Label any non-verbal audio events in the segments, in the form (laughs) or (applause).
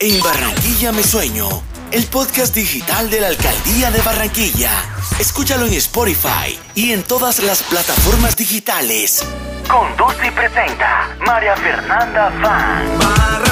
En Barranquilla Me Sueño, el podcast digital de la Alcaldía de Barranquilla. Escúchalo en Spotify y en todas las plataformas digitales. Conduce y presenta María Fernanda Fan.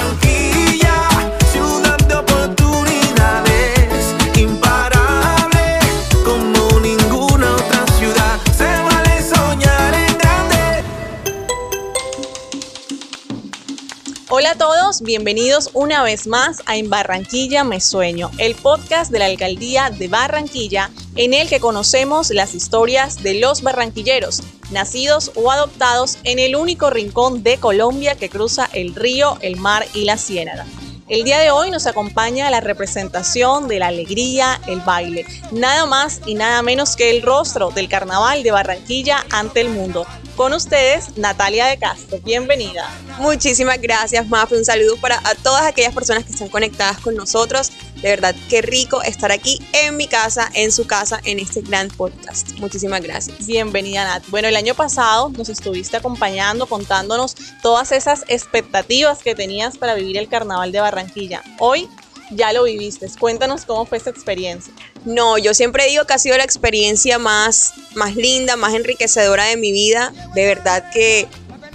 Hola a todos, bienvenidos una vez más a En Barranquilla Me Sueño, el podcast de la Alcaldía de Barranquilla en el que conocemos las historias de los barranquilleros, nacidos o adoptados en el único rincón de Colombia que cruza el río, el mar y la ciénaga. El día de hoy nos acompaña la representación de la alegría, el baile, nada más y nada menos que el rostro del carnaval de Barranquilla ante el mundo. Con ustedes, Natalia de Castro, bienvenida. Muchísimas gracias, Mafe. Un saludo para a todas aquellas personas que están conectadas con nosotros. De verdad, qué rico estar aquí en mi casa, en su casa, en este gran podcast. Muchísimas gracias. Bienvenida, Nat. Bueno, el año pasado nos estuviste acompañando, contándonos todas esas expectativas que tenías para vivir el carnaval de Barranquilla. Hoy ya lo viviste. Cuéntanos cómo fue esa experiencia. No, yo siempre digo que ha sido la experiencia más, más linda, más enriquecedora de mi vida. De verdad que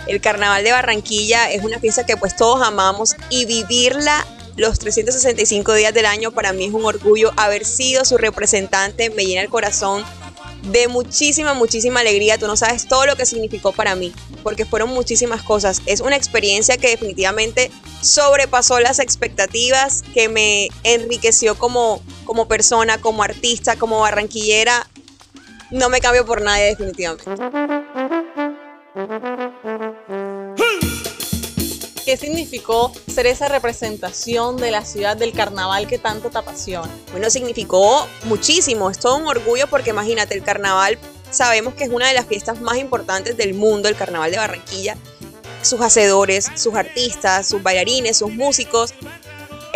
el carnaval de Barranquilla es una fiesta que pues todos amamos y vivirla los 365 días del año para mí es un orgullo haber sido su representante, me llena el corazón de muchísima, muchísima alegría. Tú no sabes todo lo que significó para mí, porque fueron muchísimas cosas. Es una experiencia que definitivamente sobrepasó las expectativas, que me enriqueció como, como persona, como artista, como barranquillera. No me cambio por nadie definitivamente. ¿Qué significó ser esa representación de la ciudad del carnaval que tanto te apasiona? Bueno, significó muchísimo, es todo un orgullo porque imagínate, el carnaval sabemos que es una de las fiestas más importantes del mundo, el carnaval de Barranquilla. Sus hacedores, sus artistas, sus bailarines, sus músicos.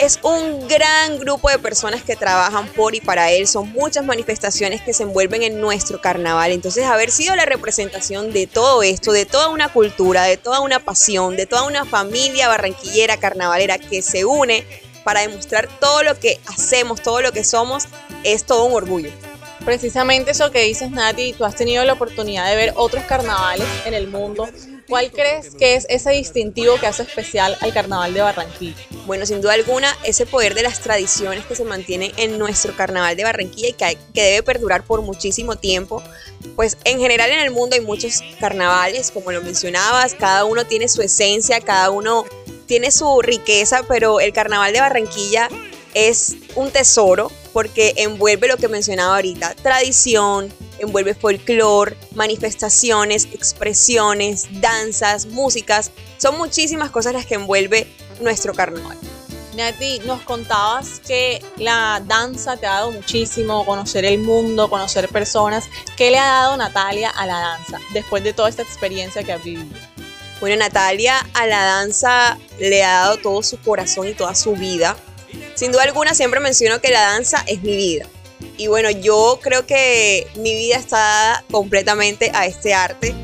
Es un gran grupo de personas que trabajan por y para él. Son muchas manifestaciones que se envuelven en nuestro carnaval. Entonces, haber sido la representación de todo esto, de toda una cultura, de toda una pasión, de toda una familia barranquillera, carnavalera que se une para demostrar todo lo que hacemos, todo lo que somos, es todo un orgullo. Precisamente eso que dices, Nati, tú has tenido la oportunidad de ver otros carnavales en el mundo. ¿Cuál crees que es ese distintivo que hace especial al carnaval de Barranquilla? Bueno, sin duda alguna, ese poder de las tradiciones que se mantienen en nuestro carnaval de Barranquilla y que, que, debe perdurar por muchísimo tiempo. Pues en general en el mundo hay muchos carnavales, como lo mencionabas, cada uno tiene su esencia, cada uno tiene su riqueza, pero el carnaval de Barranquilla es un tesoro porque envuelve lo que mencionaba ahorita, tradición, envuelve folclore, manifestaciones, expresiones, danzas, músicas. Son muchísimas cosas las que envuelve nuestro carnaval. Nati, nos contabas que la danza te ha dado muchísimo, conocer el mundo, conocer personas. ¿Qué le ha dado Natalia a la danza después de toda esta experiencia que has vivido? Bueno, Natalia a la danza le ha dado todo su corazón y toda su vida. Sin duda alguna siempre menciono que la danza es mi vida. Y bueno, yo creo que mi vida está dada completamente a este arte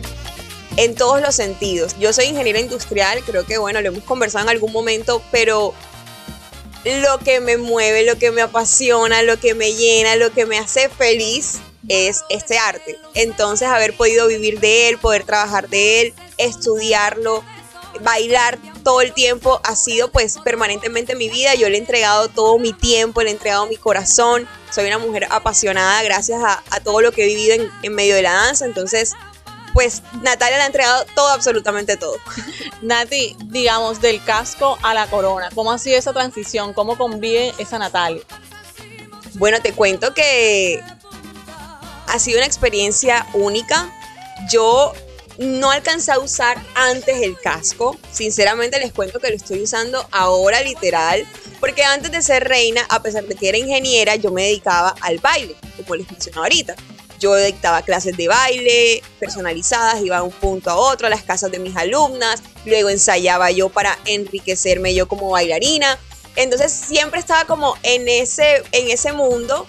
en todos los sentidos. Yo soy ingeniera industrial, creo que bueno, lo hemos conversado en algún momento, pero lo que me mueve, lo que me apasiona, lo que me llena, lo que me hace feliz es este arte. Entonces haber podido vivir de él, poder trabajar de él, estudiarlo, bailar todo el tiempo ha sido pues permanentemente mi vida. Yo le he entregado todo mi tiempo, le he entregado mi corazón. Soy una mujer apasionada gracias a, a todo lo que he vivido en, en, medio de la danza. Entonces, pues Natalia le ha entregado todo, absolutamente todo. (laughs) Nati, digamos, del casco a la corona, ¿cómo ha sido esa transición? ¿Cómo convive esa Natalia? Bueno, te cuento que ha sido una experiencia única. Yo no alcancé a usar antes el casco. Sinceramente les cuento que lo estoy usando ahora literal. Porque antes de ser reina, a pesar de que era ingeniera, yo me dedicaba al baile, como les mencionaba ahorita. Yo dictaba clases de baile personalizadas, iba de un punto a otro, a las casas de mis alumnas, luego ensayaba yo para enriquecerme yo como bailarina. Entonces siempre estaba como en ese, en ese mundo,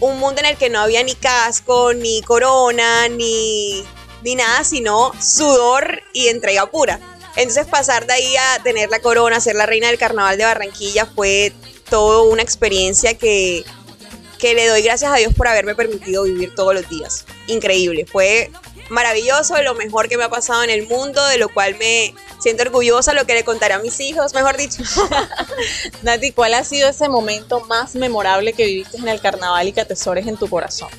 un mundo en el que no había ni casco, ni corona, ni, ni nada, sino sudor y entrega pura. Entonces pasar de ahí a tener la corona, ser la reina del carnaval de Barranquilla fue todo una experiencia que, que le doy gracias a Dios por haberme permitido vivir todos los días. Increíble, fue maravilloso, lo mejor que me ha pasado en el mundo, de lo cual me siento orgullosa, lo que le contaré a mis hijos, mejor dicho. (laughs) Nati, ¿cuál ha sido ese momento más memorable que viviste en el carnaval y que atesores en tu corazón?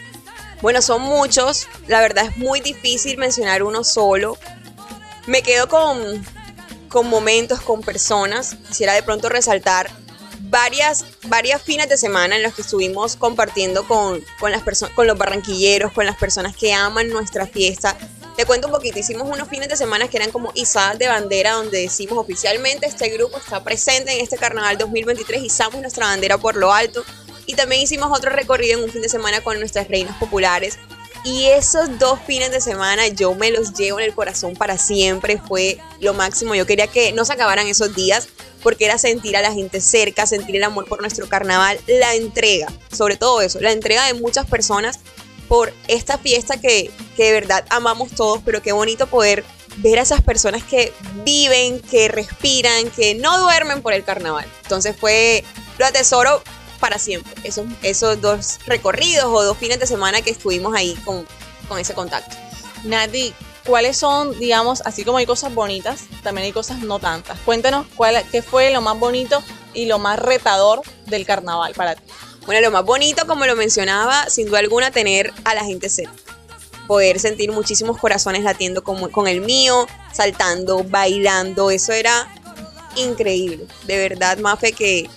Bueno, son muchos, la verdad es muy difícil mencionar uno solo. Me quedo con, con momentos, con personas. Quisiera de pronto resaltar varias, varias fines de semana en los que estuvimos compartiendo con, con, las con los barranquilleros, con las personas que aman nuestra fiesta. Te cuento un poquito, hicimos unos fines de semana que eran como izadas de bandera, donde decimos oficialmente este grupo está presente en este carnaval 2023, izamos nuestra bandera por lo alto. Y también hicimos otro recorrido en un fin de semana con nuestras reinas populares. Y esos dos fines de semana yo me los llevo en el corazón para siempre, fue lo máximo. Yo quería que no se acabaran esos días porque era sentir a la gente cerca, sentir el amor por nuestro carnaval, la entrega, sobre todo eso, la entrega de muchas personas por esta fiesta que, que de verdad amamos todos, pero qué bonito poder ver a esas personas que viven, que respiran, que no duermen por el carnaval. Entonces fue, lo atesoro para siempre, esos, esos dos recorridos o dos fines de semana que estuvimos ahí con, con ese contacto. Nadi, ¿cuáles son, digamos, así como hay cosas bonitas, también hay cosas no tantas? Cuéntanos cuál, qué fue lo más bonito y lo más retador del carnaval para ti. Bueno, lo más bonito, como lo mencionaba, sin duda alguna, tener a la gente cerca. Poder sentir muchísimos corazones latiendo con, con el mío, saltando, bailando, eso era increíble. De verdad, Mafe, que,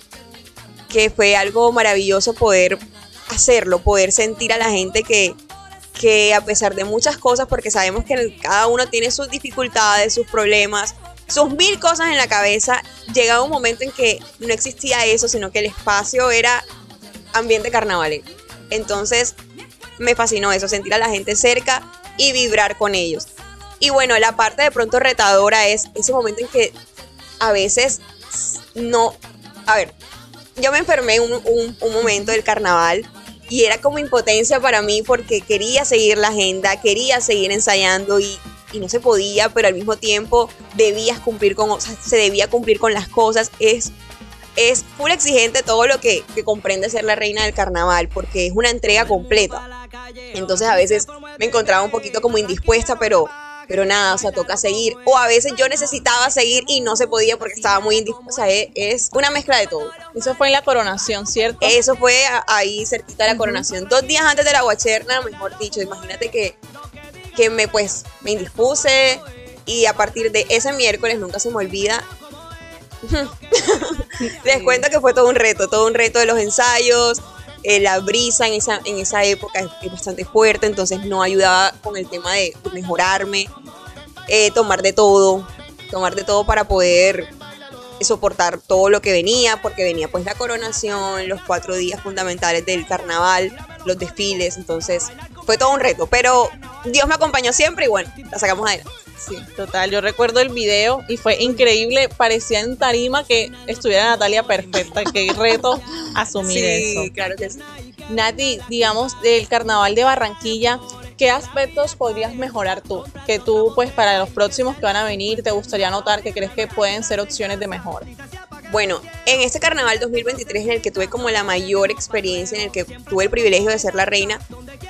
que fue algo maravilloso poder hacerlo, poder sentir a la gente que, que a pesar de muchas cosas, porque sabemos que cada uno tiene sus dificultades, sus problemas, sus mil cosas en la cabeza, llegaba un momento en que no existía eso, sino que el espacio era ambiente carnaval. Entonces me fascinó eso, sentir a la gente cerca y vibrar con ellos. Y bueno, la parte de pronto retadora es ese momento en que a veces no, a ver, yo me enfermé un, un momento del carnaval y era como impotencia para mí porque quería seguir la agenda, quería seguir ensayando y, y no se podía, pero al mismo tiempo debías cumplir con, o sea, se debía cumplir con las cosas. Es, es full exigente todo lo que, que comprende ser la reina del carnaval porque es una entrega completa. Entonces a veces me encontraba un poquito como indispuesta, pero pero nada, o sea, toca seguir. O a veces yo necesitaba seguir y no se podía porque estaba muy indispuesta. O sea, es, una mezcla de todo. Eso fue en la coronación, ¿cierto? Eso fue ahí cerquita de la coronación. Dos días antes de la guacherna, mejor dicho. Imagínate que, que me, pues, me indispuse y a partir de ese miércoles, nunca se me olvida, (laughs) les cuento que fue todo un reto, todo un reto de los ensayos, eh, la brisa en esa, en esa época es, bastante fuerte, entonces no ayudaba con el tema de, mejorarme, eh, tomar de todo, tomar de todo para poder soportar todo lo que venía, porque venía pues la coronación, los cuatro días fundamentales del carnaval, los desfiles, entonces fue todo un reto, pero Dios me acompañó siempre y bueno, la sacamos adelante. Sí, total. Yo recuerdo el video y fue increíble. Parecía en tarima que estuviera Natalia perfecta. Qué reto asumir eso. Sí, claro que sí. Nati, digamos, del carnaval de Barranquilla, ¿qué aspectos podrías mejorar tú? Que tú, pues, para los próximos que van a venir, te gustaría notar que crees que pueden ser opciones de mejora. Bueno, en este carnaval 2023 en el que tuve como la mayor experiencia, en el que tuve el privilegio de ser la reina,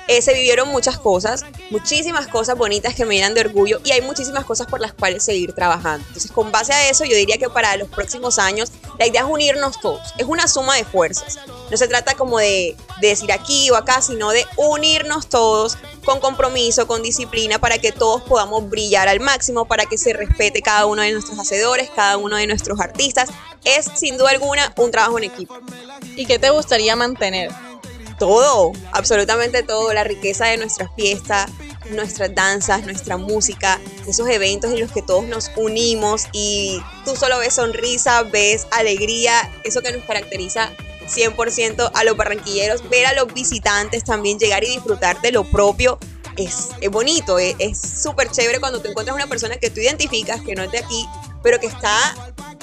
eh, se vivieron muchas cosas, muchísimas cosas bonitas que me llenan de orgullo y hay muchísimas cosas por las cuales seguir trabajando. Entonces, con base a eso, yo diría que para los próximos años la idea es unirnos todos, es una suma de fuerzas. No se trata como de, de decir aquí o acá, sino de unirnos todos con compromiso, con disciplina, para que todos podamos brillar al máximo, para que se respete cada uno de nuestros hacedores, cada uno de nuestros artistas. Es sin duda alguna un trabajo en equipo. ¿Y qué te gustaría mantener? Todo, absolutamente todo, la riqueza de nuestra fiesta, nuestras danzas, nuestra música, esos eventos en los que todos nos unimos y tú solo ves sonrisa, ves alegría, eso que nos caracteriza 100% a los barranquilleros, ver a los visitantes también llegar y disfrutar de lo propio. Es, es bonito, es súper chévere cuando te encuentras una persona que tú identificas, que no es de aquí, pero que está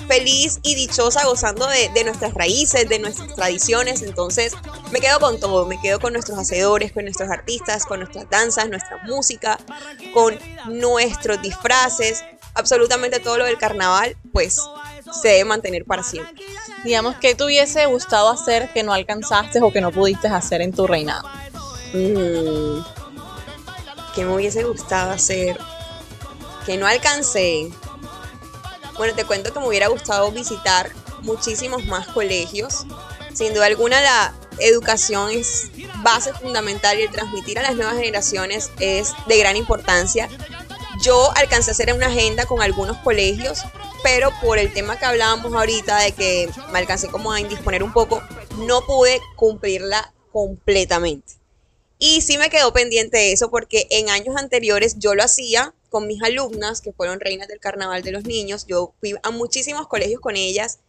feliz y dichosa gozando de, de, nuestras raíces, de nuestras tradiciones. Entonces me quedo con todo, me quedo con nuestros hacedores, con nuestros artistas, con nuestras danzas, nuestra música, con nuestros disfraces. absolutamente todo lo del carnaval, pues se debe mantener para siempre. Digamos, ¿qué te hubiese gustado hacer que no alcanzaste o que no pudiste hacer en tu reinado? Mm, ¿Qué me hubiese gustado hacer? Que no alcancé. Bueno, te cuento que me hubiera gustado visitar muchísimos más colegios. Sin duda alguna la educación es base fundamental y el transmitir a las nuevas generaciones es de gran importancia. Yo alcancé a hacer una agenda con algunos colegios, pero por el tema que hablábamos ahorita de que me alcancé como a indisponer un poco, no pude cumplirla completamente. Y sí me quedó pendiente eso porque en años anteriores yo lo hacía con mis alumnas, que fueron reinas del carnaval de los niños. Yo fui a muchísimos colegios con ellas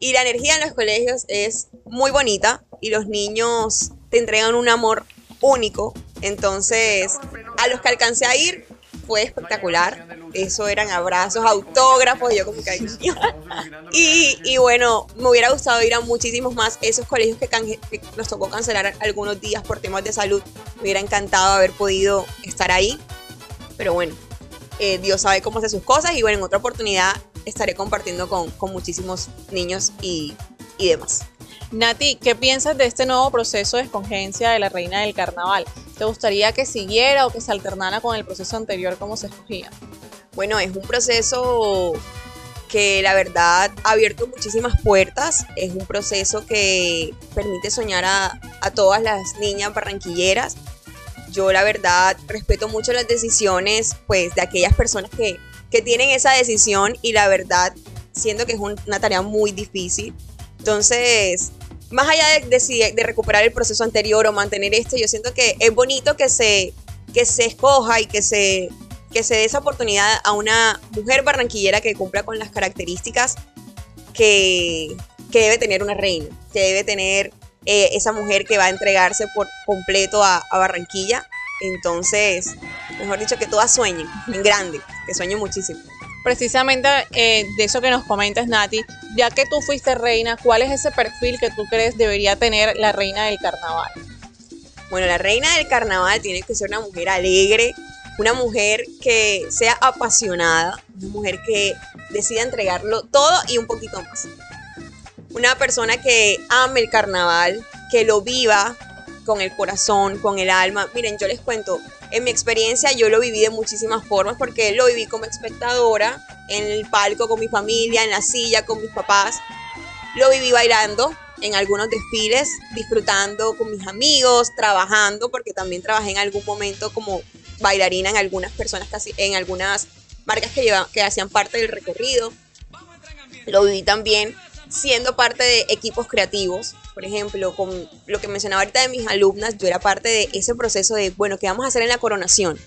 y la energía en los colegios es muy bonita y los niños te entregan un amor único. Entonces, a los que alcancé a ir fue espectacular. Eso eran abrazos, autógrafos, yo como que (laughs) y, y bueno, me hubiera gustado ir a muchísimos más esos colegios que, que nos tocó cancelar algunos días por temas de salud. Me hubiera encantado haber podido estar ahí. Pero bueno, eh, Dios sabe cómo hace sus cosas y bueno, en otra oportunidad estaré compartiendo con, con muchísimos niños y, y demás. Nati, ¿qué piensas de este nuevo proceso de escogencia de la reina del carnaval? ¿Te gustaría que siguiera o que se alternara con el proceso anterior como se escogía? Bueno, es un proceso que la verdad ha abierto muchísimas puertas. Es un proceso que permite soñar a, a todas las niñas barranquilleras. Yo la verdad respeto mucho las decisiones pues de aquellas personas que, que tienen esa decisión y la verdad siento que es un- una tarea muy difícil. Entonces, más allá de, de de recuperar el proceso anterior o mantener este, yo siento que es bonito que se, que se escoja y que se, que se dé esa oportunidad a una mujer barranquillera que cumpla con las características que, que debe tener una reina, que debe tener eh, esa mujer que va a entregarse por completo a, a Barranquilla. Entonces, mejor dicho, que todas sueñen en grande, que sueñen muchísimo. Precisamente eh, de eso que nos comentas, Nati, ya que tú fuiste reina, ¿cuál es ese perfil que tú crees debería tener la reina del carnaval? Bueno, la reina del carnaval tiene que ser una mujer alegre, una mujer que sea apasionada, una mujer que decida entregarlo todo y un poquito más. Una persona que ame el carnaval, que lo viva con el corazón, con el alma. Miren, yo les cuento, en mi experiencia yo lo viví de muchísimas formas porque lo viví como espectadora, en el palco con mi familia, en la silla con mis papás. Lo viví bailando en algunos desfiles, disfrutando con mis amigos, trabajando, porque también trabajé en algún momento como bailarina en algunas personas, casi, en algunas marcas que, lleva- que hacían parte del recorrido. Lo viví también siendo parte de equipos creativos. Por ejemplo, con lo que mencionaba ahorita de mis alumnas, yo era parte de ese proceso de, bueno, ¿qué vamos a hacer en la coronación?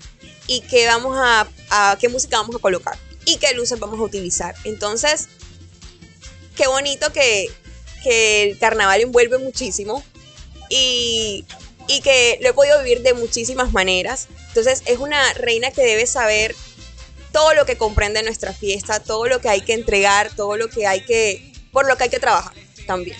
¿Y qué, vamos a, a- qué música vamos a colocar? ¿Y qué luces vamos a utilizar? Entonces, qué bonito que, que el carnaval envuelve muchísimo y, y que lo he podido vivir de muchísimas maneras. Entonces es una reina que debe saber todo lo que comprende nuestra fiesta, todo lo que hay que entregar, todo lo que hay que, por lo que hay que trabajar también.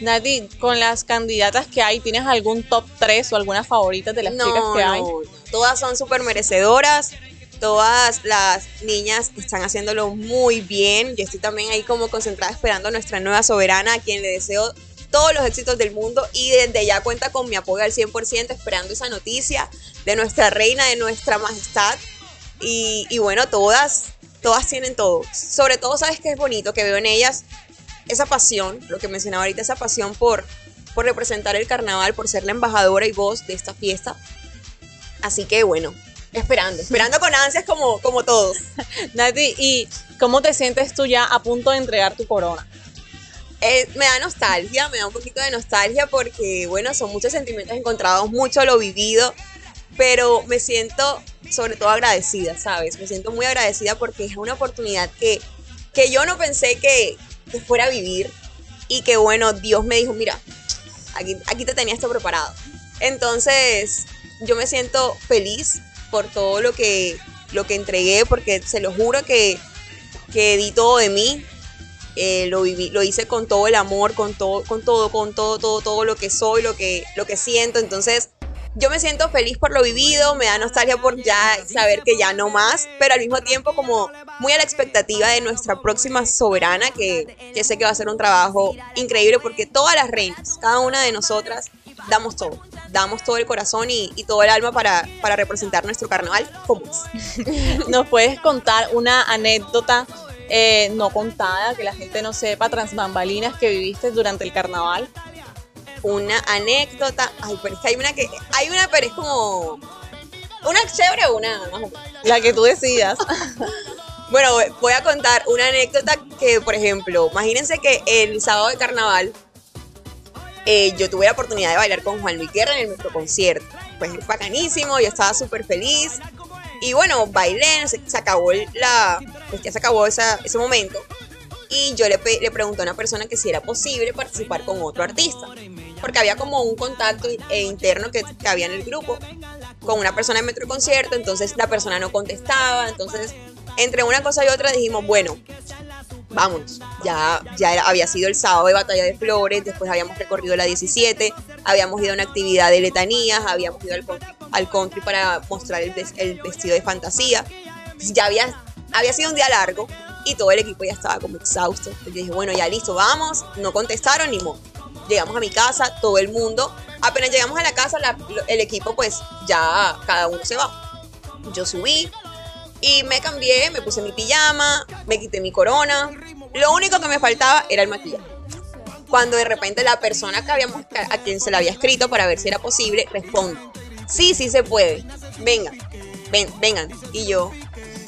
Nati, con las candidatas que hay, ¿tienes algún top 3 o alguna favorita de las chicas que hay? no, todas son súper merecedoras. Todas las niñas están haciéndolo muy bien. Yo estoy también ahí como concentrada esperando a nuestra nueva soberana, a quien le deseo todos los éxitos del mundo y desde ya cuenta con mi apoyo al 100% esperando esa noticia de nuestra reina, de nuestra majestad. Y, y bueno, todas, todas tienen todo. Sobre todo, ¿sabes qué es bonito? Que veo en ellas esa pasión, lo que mencionaba ahorita, esa pasión por, por representar el carnaval, por ser la embajadora y voz de esta fiesta. Así que bueno, esperando, esperando con ansias como, como todos. (laughs) Nati, ¿y cómo te sientes tú ya a punto de entregar tu corona? Eh, me da nostalgia, me da un poquito de nostalgia porque, bueno, son muchos sentimientos encontrados, mucho lo vivido, pero me siento sobre todo agradecida, ¿sabes? Me siento muy agradecida porque es una oportunidad que, que yo no pensé que, fuera a vivir y que, bueno, Dios me dijo, mira, aquí, aquí te tenía esto preparado. Entonces, yo me siento feliz por todo lo que, lo que entregué, porque se lo juro que, que di todo de mí, eh, lo viví, lo hice con todo el amor, con todo, con todo, con todo, todo, todo lo que soy, lo que, lo que siento. Entonces, yo me siento feliz por lo vivido, me da nostalgia por ya saber que ya no más, pero al mismo tiempo como muy a la expectativa de nuestra próxima soberana, que, que sé que va a ser un trabajo increíble porque todas las reinas, cada una de nosotras, damos todo, damos todo el corazón y, y todo el alma para, para representar nuestro carnaval como es. (laughs) ¿Nos puedes contar una anécdota eh, no contada, que la gente no sepa, tras bambalinas que viviste durante el carnaval? Una anécdota, ay, pero es que hay una que, hay una, pero es como, una chévere o una. La que tú decidas. (laughs) Bueno, voy a contar una anécdota que, por ejemplo, imagínense que el sábado de carnaval eh, yo tuve la oportunidad de bailar con Juan Luis Guerra en nuestro concierto. Pues es bacanísimo, yo estaba súper feliz. Y bueno, bailé, se, se acabó la, pues ya se acabó esa- ese momento. Y yo le, le pregunté a una persona que si era posible participar con otro artista. Porque había como un contacto eh, interno que, que había en el grupo con una persona en Metro Concierto, entonces la persona no contestaba, entonces entre una cosa y otra dijimos, bueno, vámonos, ya, ya era- había sido el sábado de Batalla de Flores, después habíamos recorrido la 17, habíamos ido a una actividad de letanías, habíamos ido al country, al country para mostrar el, el vestido de fantasía, ya había, había sido un día largo y todo el equipo ya estaba como exhausto, entonces dije, bueno, ya listo, vamos, no contestaron ni modo. Llegamos a mi casa, todo el mundo. Apenas llegamos a la casa, el equipo, pues ya cada uno se va. Yo subí y me cambié, me puse mi pijama, me quité mi corona. Lo único que me faltaba era el maquillaje. Cuando de repente la persona a quien se le había escrito para ver si era posible, responde: Sí, sí se puede. Vengan, ven, vengan. Y yo,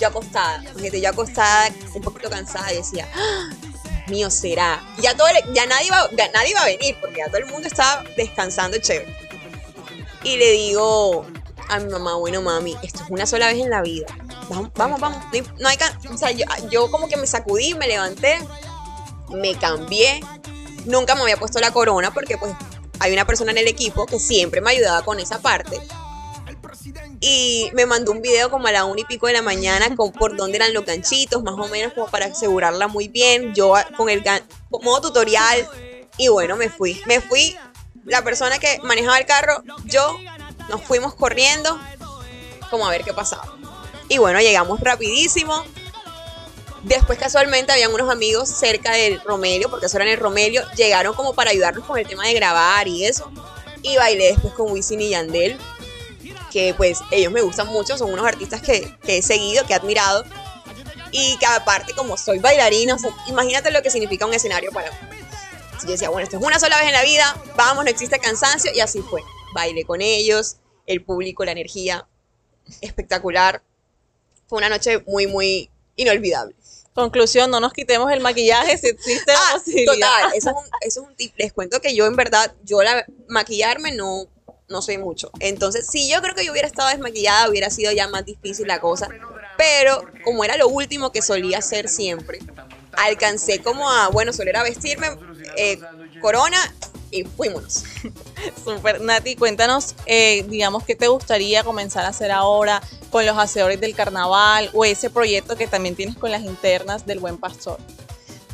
yo acostada, yo acostada, un poquito cansada, decía, "Ah, mío, será. Ya, todo ya nadie, ya nadie iba a venir porque ya todo el mundo estaba descansando chévere. Y le digo a mi mamá, bueno, mami, esto es una sola vez en la vida. Vamos, vamos, vamos. No hay, no o sea, yo, yo como que me sacudí, me levanté, me cambié. Nunca me había puesto la corona porque pues hay una persona en el equipo que siempre me ayudaba con esa parte. Y me mandó un video como a la una y pico de la mañana con por dónde eran los ganchitos, más o menos como para asegurarla muy bien. Yo a- con el gan- modo tutorial. Y bueno, me fui. Me fui. La persona que manejaba el carro, yo, nos fuimos corriendo como a ver qué pasaba. Y bueno, llegamos rapidísimo. Después casualmente habían unos amigos cerca del Romelio, porque eso era en el Romelio, llegaron como para ayudarnos con el tema de grabar y eso. Y bailé después con Wisin y Yandel, que pues ellos me gustan mucho, son unos artistas que, que he seguido, que he admirado. Y que aparte como soy bailarina, o sea, imagínate lo que significa un escenario para mí. Entonces yo decía, bueno, esto es una sola vez en la vida, vamos, no existe cansancio, y así fue. Bailé con ellos, el público, la energía, espectacular. Fue una noche muy, muy inolvidable. Conclusión, no nos quitemos el maquillaje si existe la Ah, posibilidad. total, eso es, (laughs) un, eso es un tip. Les cuento que yo en verdad, yo la maquillarme no, no soy mucho. Entonces, si yo creo que yo hubiera estado desmaquillada, hubiera sido ya más difícil la cosa. Pero como era lo último que solía hacer siempre, alcancé como a, bueno, solo era vestirme, eh, corona y fuímonos. Super, (laughs) Nati, cuéntanos, eh, digamos, qué te gustaría comenzar a hacer ahora con los hacedores del carnaval o ese proyecto que también tienes con las internas del Buen Pastor.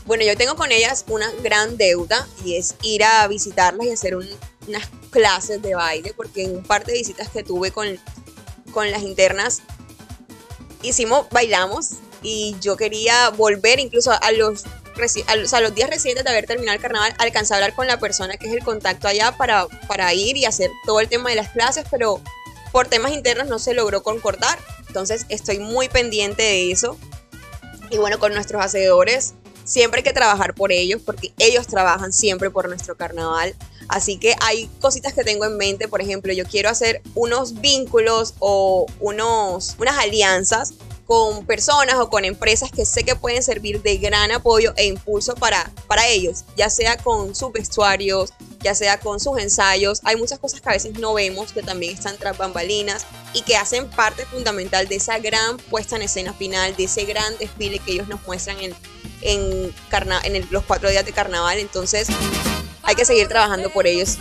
Bueno, yo tengo con ellas una gran deuda y es ir a visitarlas y hacer un- unas clases de baile, porque en un par de visitas que tuve con, con las internas, hicimos, bailamos y yo quería volver incluso a los, a los, a los días recientes de haber terminado el carnaval, alcanzar a hablar con la persona que es el contacto allá para, para ir y hacer todo el tema de las clases, pero por temas internos no se logró concordar. Entonces estoy muy pendiente de eso. Y bueno, con nuestros hacedores siempre hay que trabajar por ellos porque ellos trabajan siempre por nuestro carnaval. Así que hay cositas que tengo en mente, por ejemplo, yo quiero hacer unos vínculos o unos, unas alianzas con personas o con empresas que sé que pueden servir de gran apoyo e impulso para, para ellos, ya sea con sus vestuarios, ya sea con sus ensayos. Hay muchas cosas que a veces no vemos que también están tras bambalinas y que hacen parte fundamental de esa gran puesta en escena final, de ese gran desfile que ellos nos muestran en, en, carna- en los cuatro días de carnaval. Entonces hay que seguir trabajando por ellos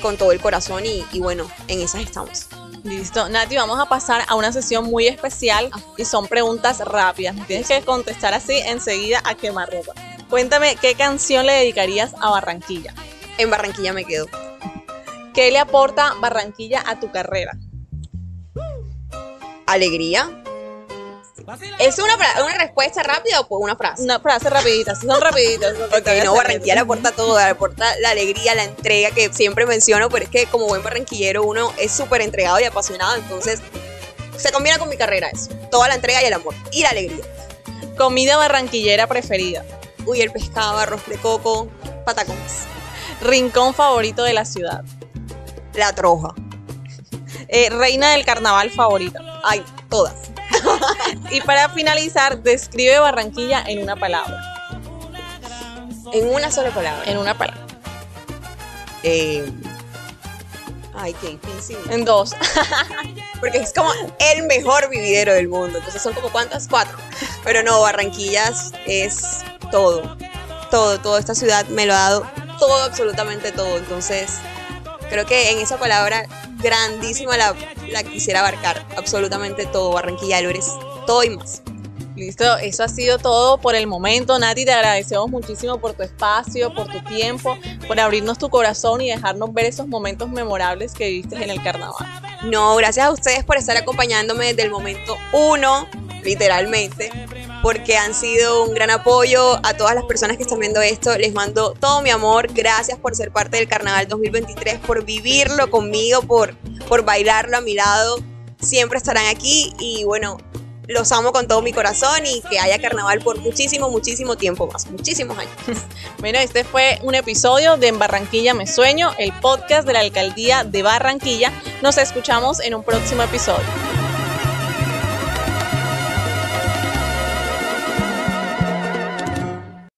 con todo el corazón y, y bueno, en esas estamos. Listo. Nati, vamos a pasar a una sesión muy especial y son preguntas rápidas. Tienes que contestar así enseguida a quemarropa. Cuéntame, ¿qué canción le dedicarías a Barranquilla? En Barranquilla me quedo. ¿Qué le aporta Barranquilla a tu carrera? Alegría. ¿Es una, una respuesta rápida o una frase? Una frase rapidita, son rapiditas. (laughs) Ok, no, Barranquilla le aporta (laughs) todo, le aporta la alegría, la entrega que siempre menciono, pero es que como buen barranquillero uno es súper entregado y apasionado, entonces se combina con mi carrera eso, toda la entrega y el amor, y la alegría. Comida barranquillera preferida. Uy, el pescado, arroz de coco, patacones, Rincón favorito de la ciudad. la troja, Eh, reina del carnaval favorita. ay, todas. Y para finalizar, describe Barranquilla en una palabra. En una sola palabra. En una palabra. Eh, ay, qué difícil. En dos. (laughs) Porque es como el mejor vividero del mundo. Entonces son como cuántas, cuatro. Pero no, Barranquillas es todo. Todo, toda esta ciudad me lo ha dado todo, absolutamente todo. Entonces, creo que en esa palabra grandísima la, la quisiera abarcar. Absolutamente todo. Barranquilla lo eres todo y más. Listo, eso ha sido todo por el momento. Nati, te agradecemos muchísimo por tu espacio, por tu tiempo, por abrirnos tu corazón y dejarnos ver esos momentos memorables que viviste en el carnaval. No, gracias a ustedes por estar acompañándome desde el momento uno, literalmente, porque han sido un gran apoyo a todas las personas que están viendo esto. Les mando todo mi amor. Gracias por ser parte del Carnaval 2023, por vivirlo conmigo, por, por bailarlo a mi lado. Siempre estarán aquí y bueno, los amo con todo mi corazón y que haya carnaval por muchísimo, muchísimo tiempo más, muchísimos años. (laughs) Bueno, este fue un episodio de En Barranquilla Me Sueño, el podcast de la alcaldía de Barranquilla. Nos escuchamos en un próximo episodio.